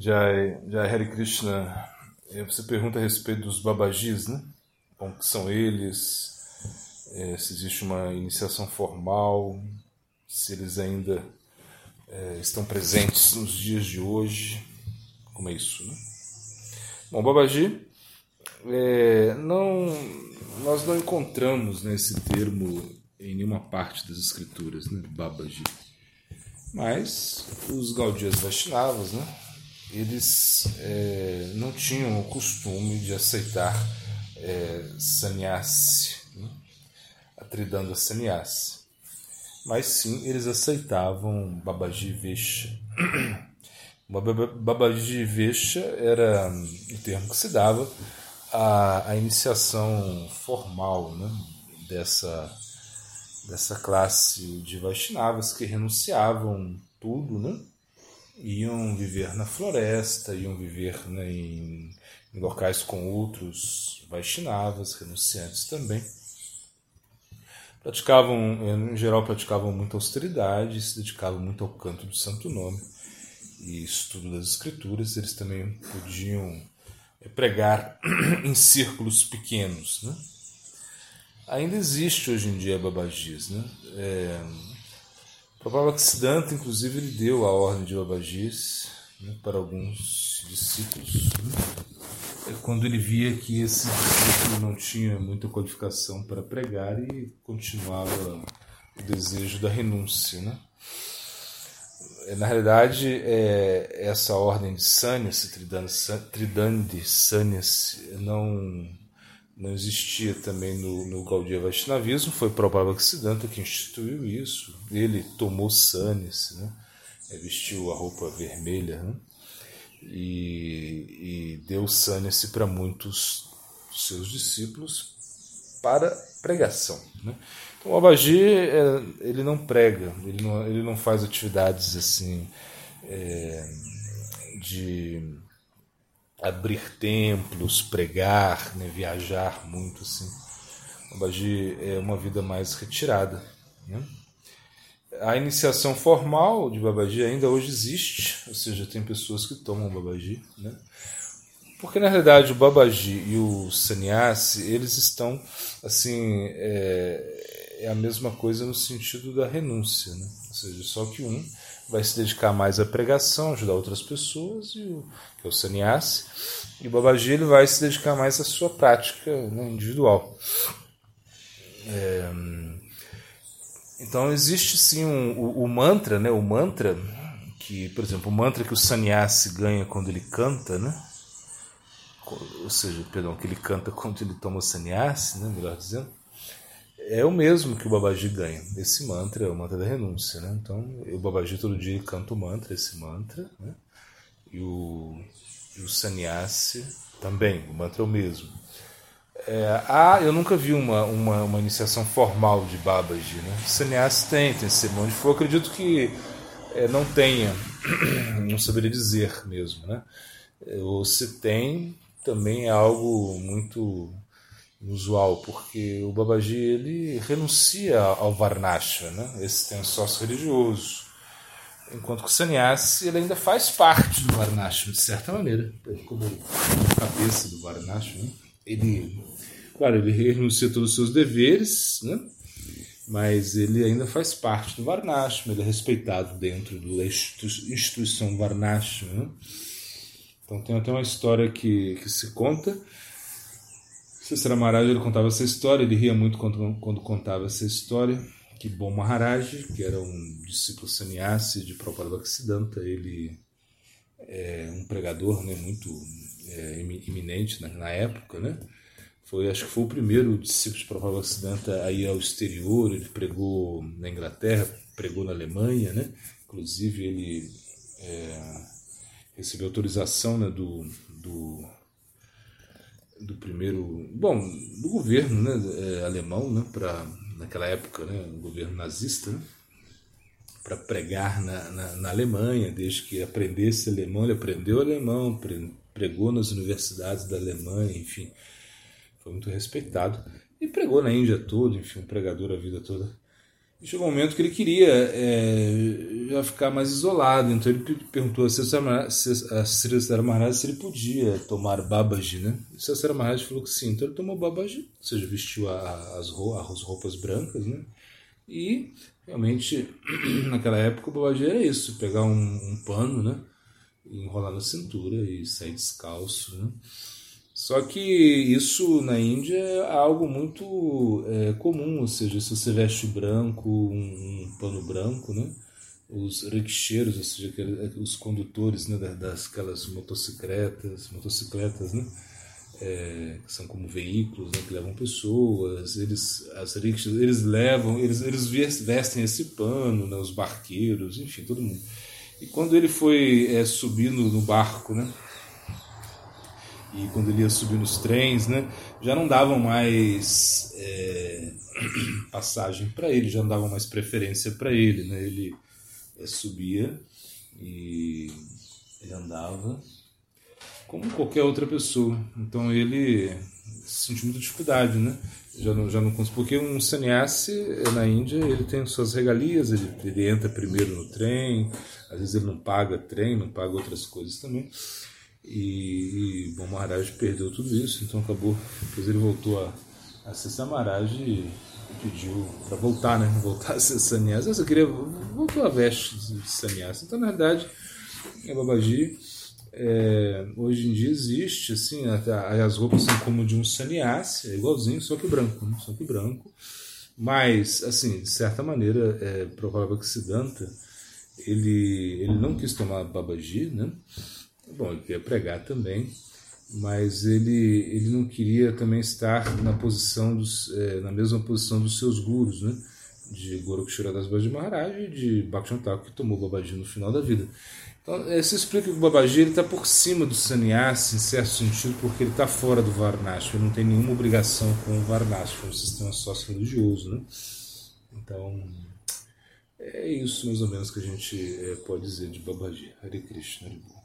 Jai, Jai Hare Krishna, você pergunta a respeito dos babajis, né? Bom, que são eles, é, se existe uma iniciação formal, se eles ainda é, estão presentes nos dias de hoje, como é isso, né? Bom, babaji, é, não, nós não encontramos né, esse termo em nenhuma parte das escrituras, né, babaji. Mas os Gaudias Vaishnavas, né, eles é, não tinham o costume de aceitar é, sannyasi, né, a tridanda sannyasi. Mas sim, eles aceitavam Babaji Vesha. Babaji Vesha era o termo que se dava à, à iniciação formal né, dessa, dessa classe de Vaishnavas que renunciavam tudo, né? Iam viver na floresta, iam viver né, em, em locais com outros Vaishnavas, renunciantes também. Praticavam, em geral, praticavam muita austeridade, se dedicavam muito ao canto do Santo Nome e estudo das Escrituras. Eles também podiam eh, pregar em círculos pequenos. Né? Ainda existe hoje em dia Babajis. Né? É, Prabhupada Siddhanta, inclusive, ele deu a ordem de Babajis né, para alguns discípulos. Né? Quando ele via que esse discípulo não tinha muita qualificação para pregar e continuava o desejo da renúncia. Né? É, na realidade, é, essa ordem de Sanyas, Tridandi Sanyas, não, não existia também no, no Gaudiya Vaishnavismo, foi Prabhupada Siddhanta que instituiu isso. Ele tomou Sanyas, né? É, vestiu a roupa vermelha, né? e, e deu sânice para muitos seus discípulos para pregação. Né? Então, o Abaji, é, ele não prega, ele não, ele não faz atividades assim é, de abrir templos, pregar, né, viajar muito assim. O Abaji é uma vida mais retirada. Né? a iniciação formal de Babaji ainda hoje existe, ou seja, tem pessoas que tomam Babaji, né? Porque na realidade o Babaji e o Sannyasi, eles estão assim, é, é, a mesma coisa no sentido da renúncia, né? Ou seja, só que um vai se dedicar mais à pregação, ajudar outras pessoas, e o, que é o Sannyasi, e o Babaji ele vai se dedicar mais à sua prática né, individual. É, então existe sim um, o, o, mantra, né? O mantra que, por exemplo, o mantra que o sannyasi ganha quando ele canta, né? Ou seja, perdão, que ele canta quando ele toma sannyasi, né? Melhor dizendo, é o mesmo que o Babaji ganha. Esse mantra é o mantra da renúncia, né? Então, o Babaji todo dia canta o mantra, esse mantra, né? E o, o sannyasi também, o mantra é o mesmo. É, ah, eu nunca vi uma, uma, uma iniciação formal de Babaji. Né? Sannyasi tem, tem cerimônia de fogo. Acredito que é, não tenha, não saberia dizer mesmo. Né? Ou se tem, também é algo muito inusual, porque o Babaji ele renuncia ao Varnasha, né? esse tem um sócio religioso. Enquanto que o sannyasi ele ainda faz parte do Varnasha, de certa maneira, como cabeça do Varnasha. Né? Ele, claro, ele renuncia todos os seus deveres, né? mas ele ainda faz parte do Varnashma, ele é respeitado dentro da instituição Varnashma. Né? Então tem até uma história que, que se conta. Cesara Maharaj ele contava essa história, ele ria muito quando, quando contava essa história, que Bom Maharaj, que era um discípulo sannyasi de Prabhupada Bhaktisiddhanta, ele é um pregador né, muito é, iminente na, na, época, né? Foi, acho que foi o primeiro discípulo de Prabhupada Siddhanta a ir ao exterior, ele pregou na Inglaterra, pregou na Alemanha, né? Inclusive ele é, recebeu autorização né, do, do primeiro, bom, do governo né, é, alemão, né? Para naquela época, né, governo nazista, né? para pregar na, na, na, Alemanha, desde que aprendesse alemão, ele aprendeu alemão, pregou nas universidades da Alemanha, enfim, foi muito respeitado. E pregou na Índia toda, enfim, um pregador a vida toda. Chegou um momento que ele queria é, já ficar mais isolado, então ele perguntou a Sri Maharaj se ele podia tomar Babaji, né? E Sri Maharaj falou que sim, então ele tomou Babaji, ou seja, vestiu as, roupas brancas, né? E realmente, naquela época, o Babaji era isso, pegar um, um pano, né? enrolar na cintura e sair descalço, né? Só que isso na Índia é algo muito é, comum, ou seja, se você veste branco, um, um pano branco, né? os riqueiros, ou seja, os condutores né, das aquelas motocicletas, motocicletas, né, é, que são como veículos né, que levam pessoas, eles, as rickshaws, eles levam, eles, eles vestem esse pano, né, os barqueiros, enfim, todo mundo. E quando ele foi é, subir no, no barco, né, e quando ele ia subir nos trens, né, já não davam mais é, passagem para ele, já não davam mais preferência para ele, né, ele é, subia e ele andava como qualquer outra pessoa. Então ele sentiu muita dificuldade, né? Já não, já não porque um sannyasi na Índia ele tem suas regalias, ele, ele entra primeiro no trem, às vezes ele não paga trem, não paga outras coisas também. E, e Bom Maharaj perdeu tudo isso, então acabou. Depois ele voltou a, a ser Samaraj e, pediu para voltar, né? Voltar a ser sannyasi. Eu queria. Voltou a veste de sannyasi. Então, na verdade, é Babaji. É, hoje em dia existe, assim, as roupas são como de um sannyasi, é igualzinho, só que branco, né? só que branco. Mas, assim, de certa maneira, é, provável que Siddhanta, ele, ele não quis tomar Babaji, né? Bom, ele queria pregar também, mas ele, ele não queria também estar na posição dos, é, na mesma posição dos seus gurus, né? de Gorakshara das Babaji Maharaj e de Bhakti que tomou Babaji no final da vida. Então, é, se explica que o Babaji está por cima do sannyasi, em certo sentido, porque ele está fora do Varnashram, ele não tem nenhuma obrigação com o Varnashram, o sistema sócio-religioso. Né? Então, é isso mais ou menos que a gente é, pode dizer de Babaji. Hare Krishna, Hare